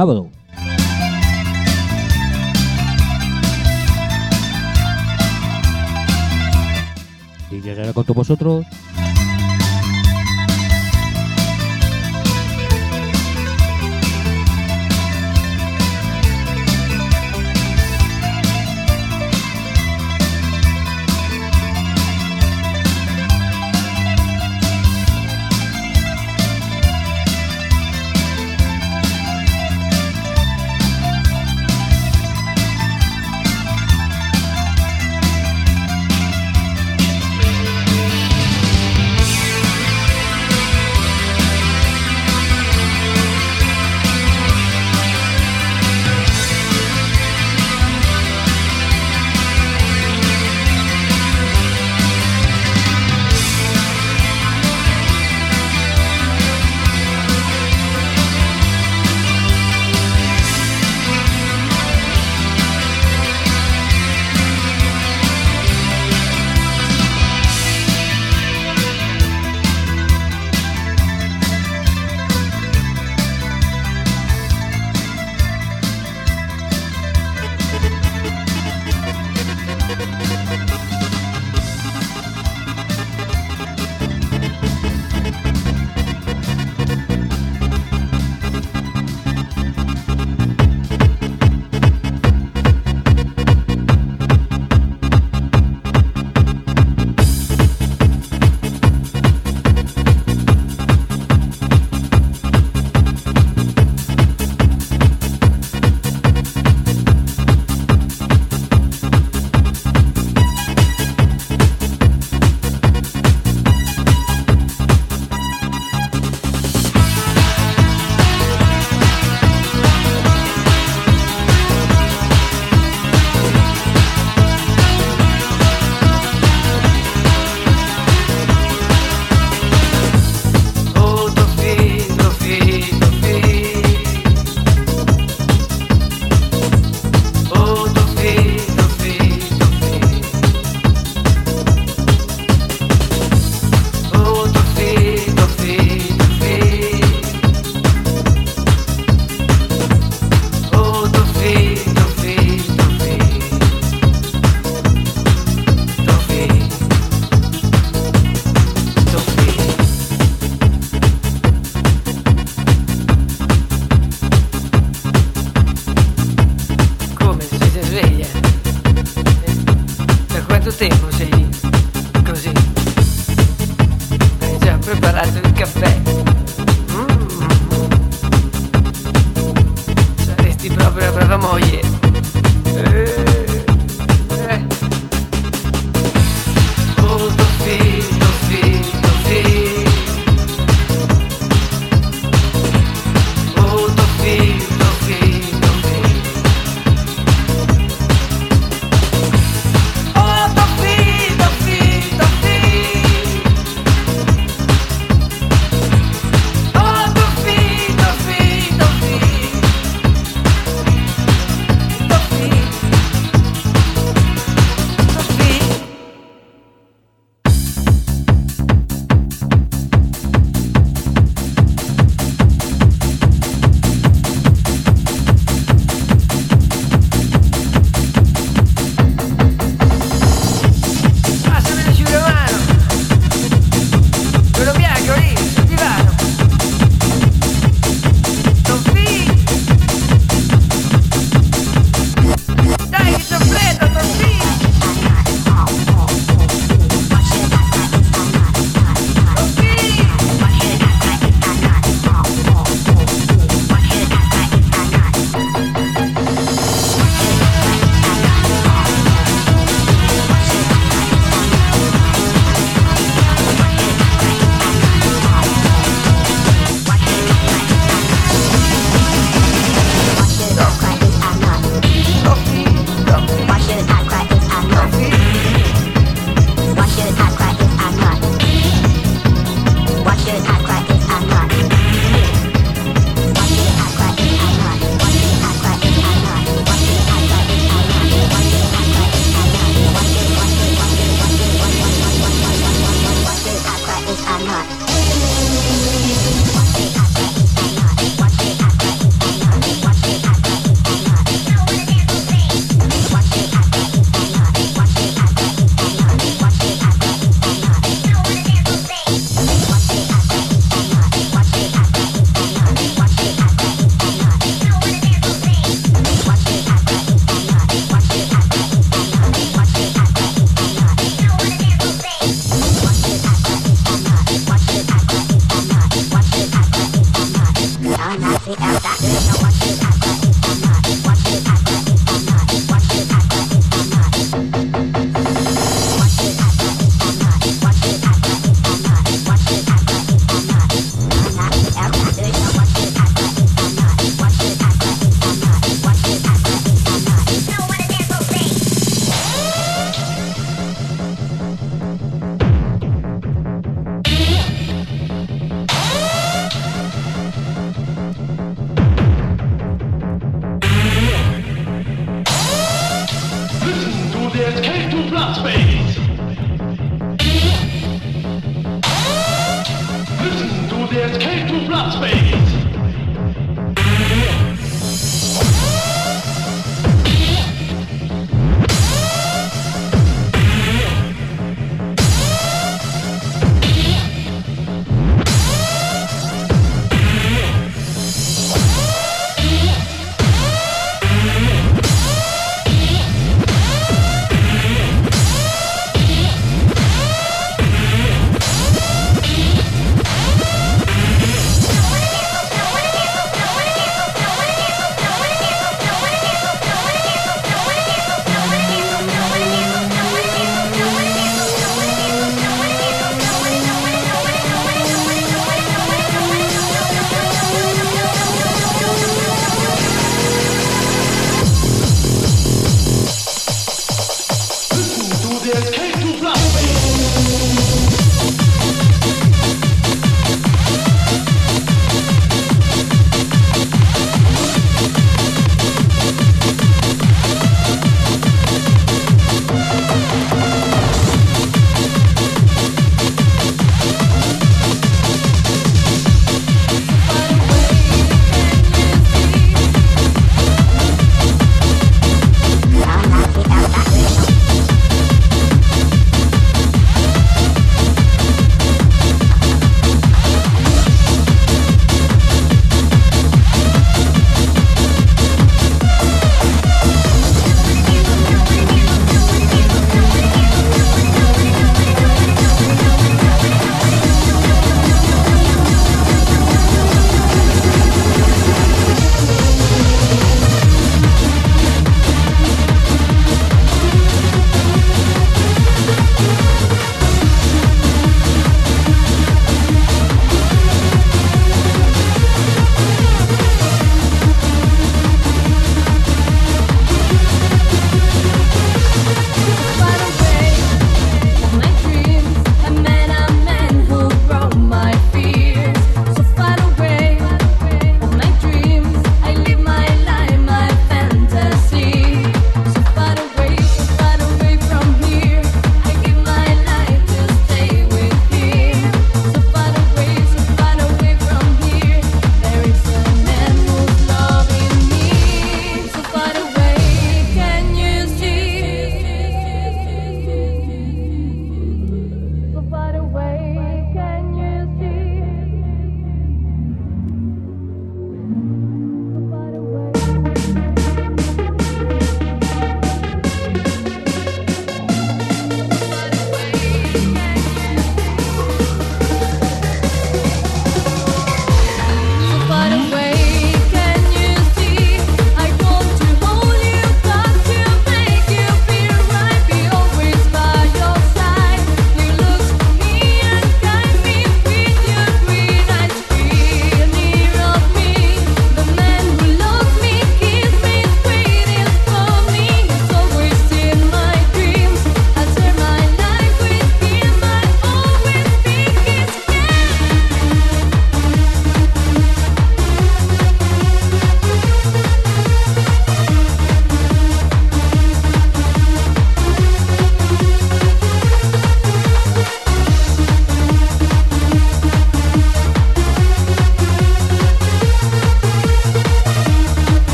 sábado. Y llegaré con todos vosotros.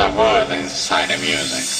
are more than sight of music.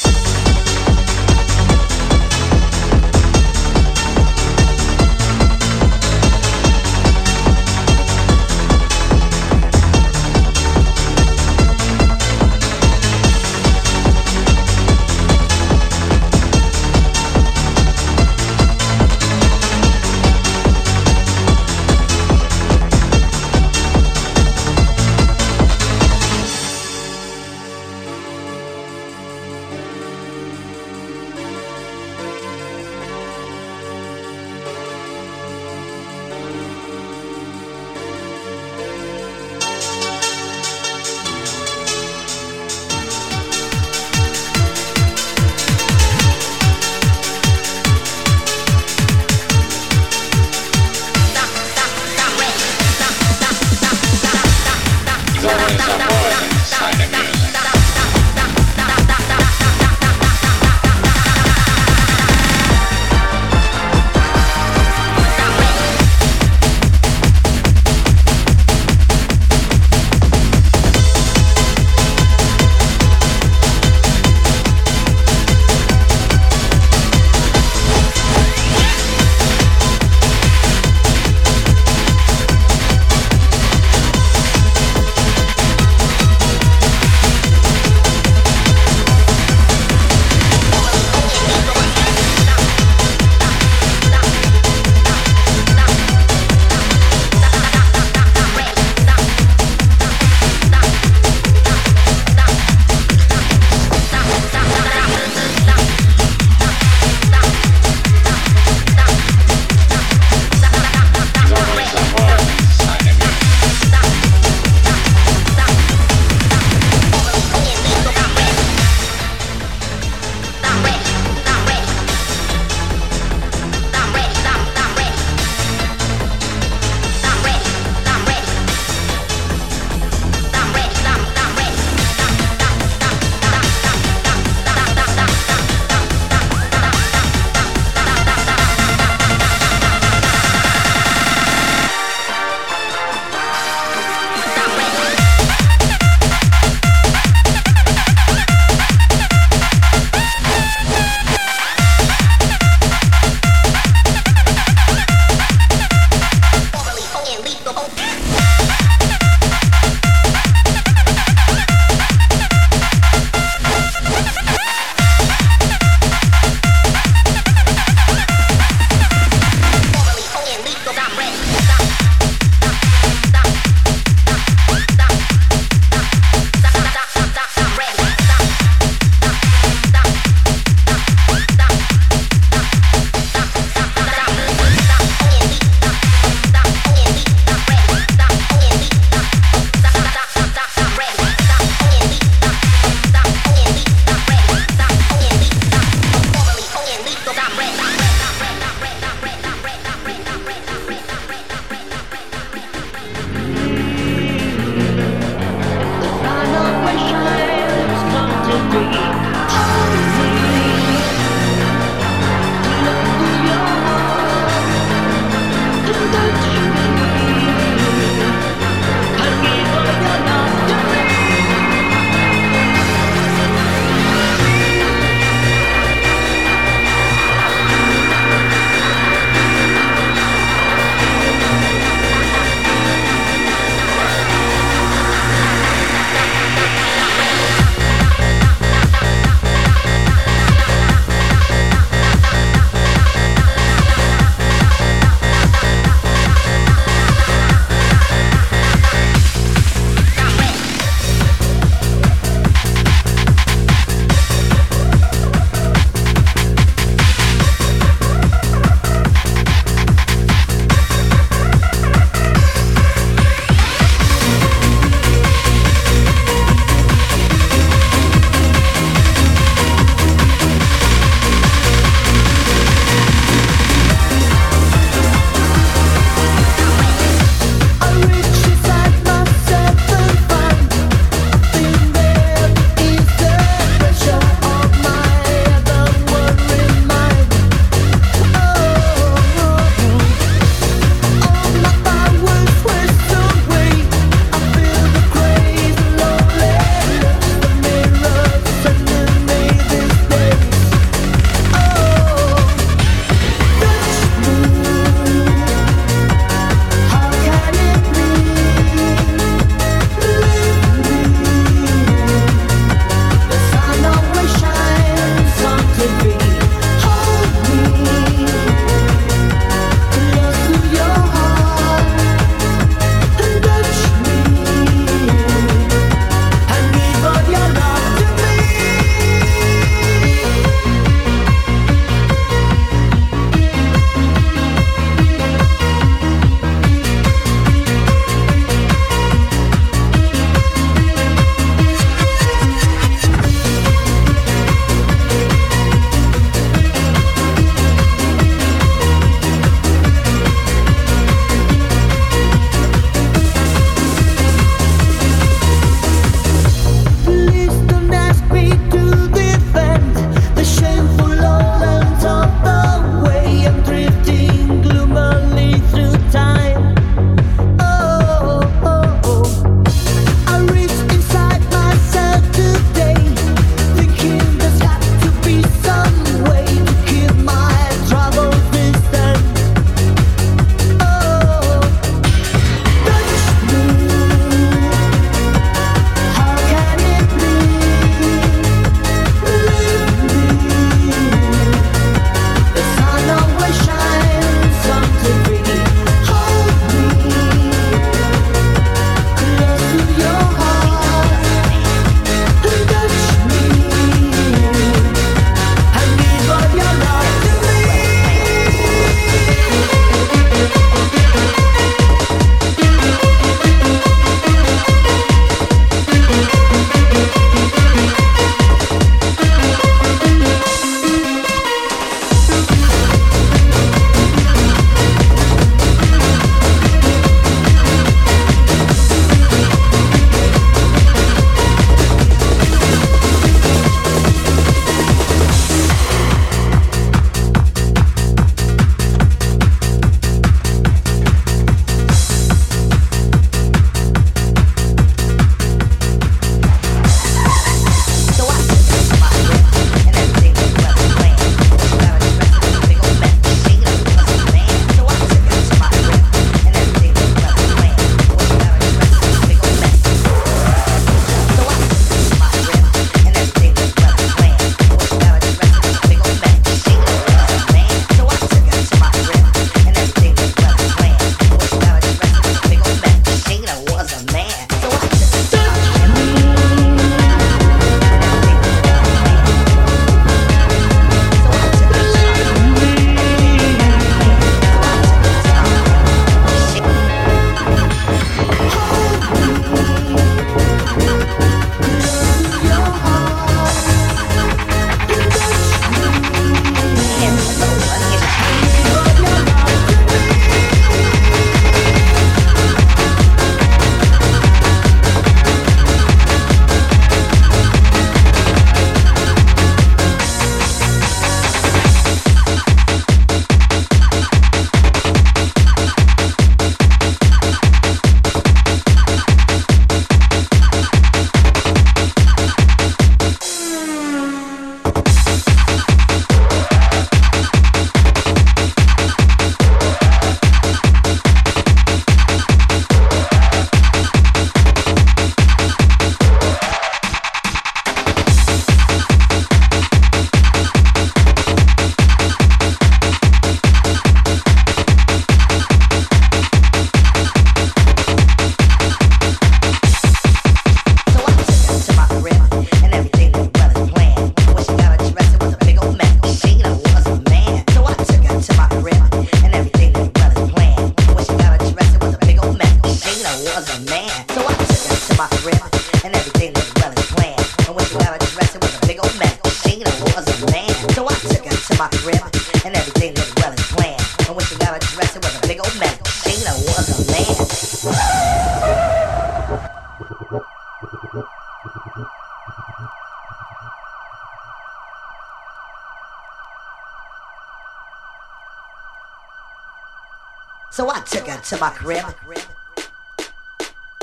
To my crib,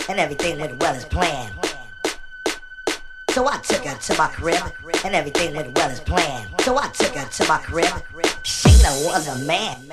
and everything went well as planned. So I took her to my crib, and everything went well as planned. So I took her to my crib. Sheena was a man.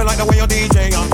Me like the way you DJ and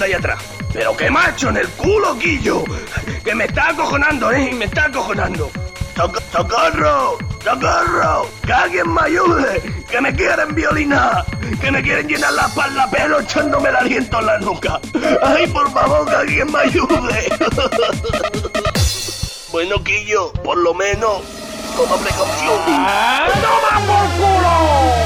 tienda ahí atrás. Pero qué macho en el culo, Guillo. Que me está acojonando, ¿eh? Me está acojonando. ¡Socorro! ¡Socorro! ¡Que alguien me ayude! ¡Que me quieren violinar! ¡Que me quieren llenar la espalda pelo echándome el aliento en la nuca! ¡Ay, por favor, que alguien me ayude! bueno, Quillo, por lo menos, como precaución. ¡Ah! ¡Toma por culo!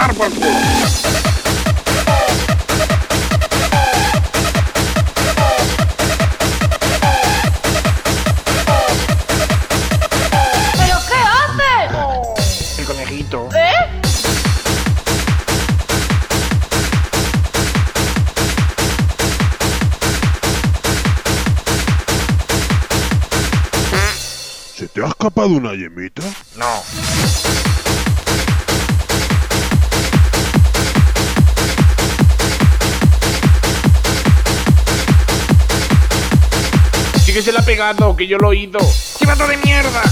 El conejito. ¿Se te ha escapado una yemita? No. que se la ha pegado, que yo lo he oído. ¡Chivato de mierda!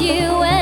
you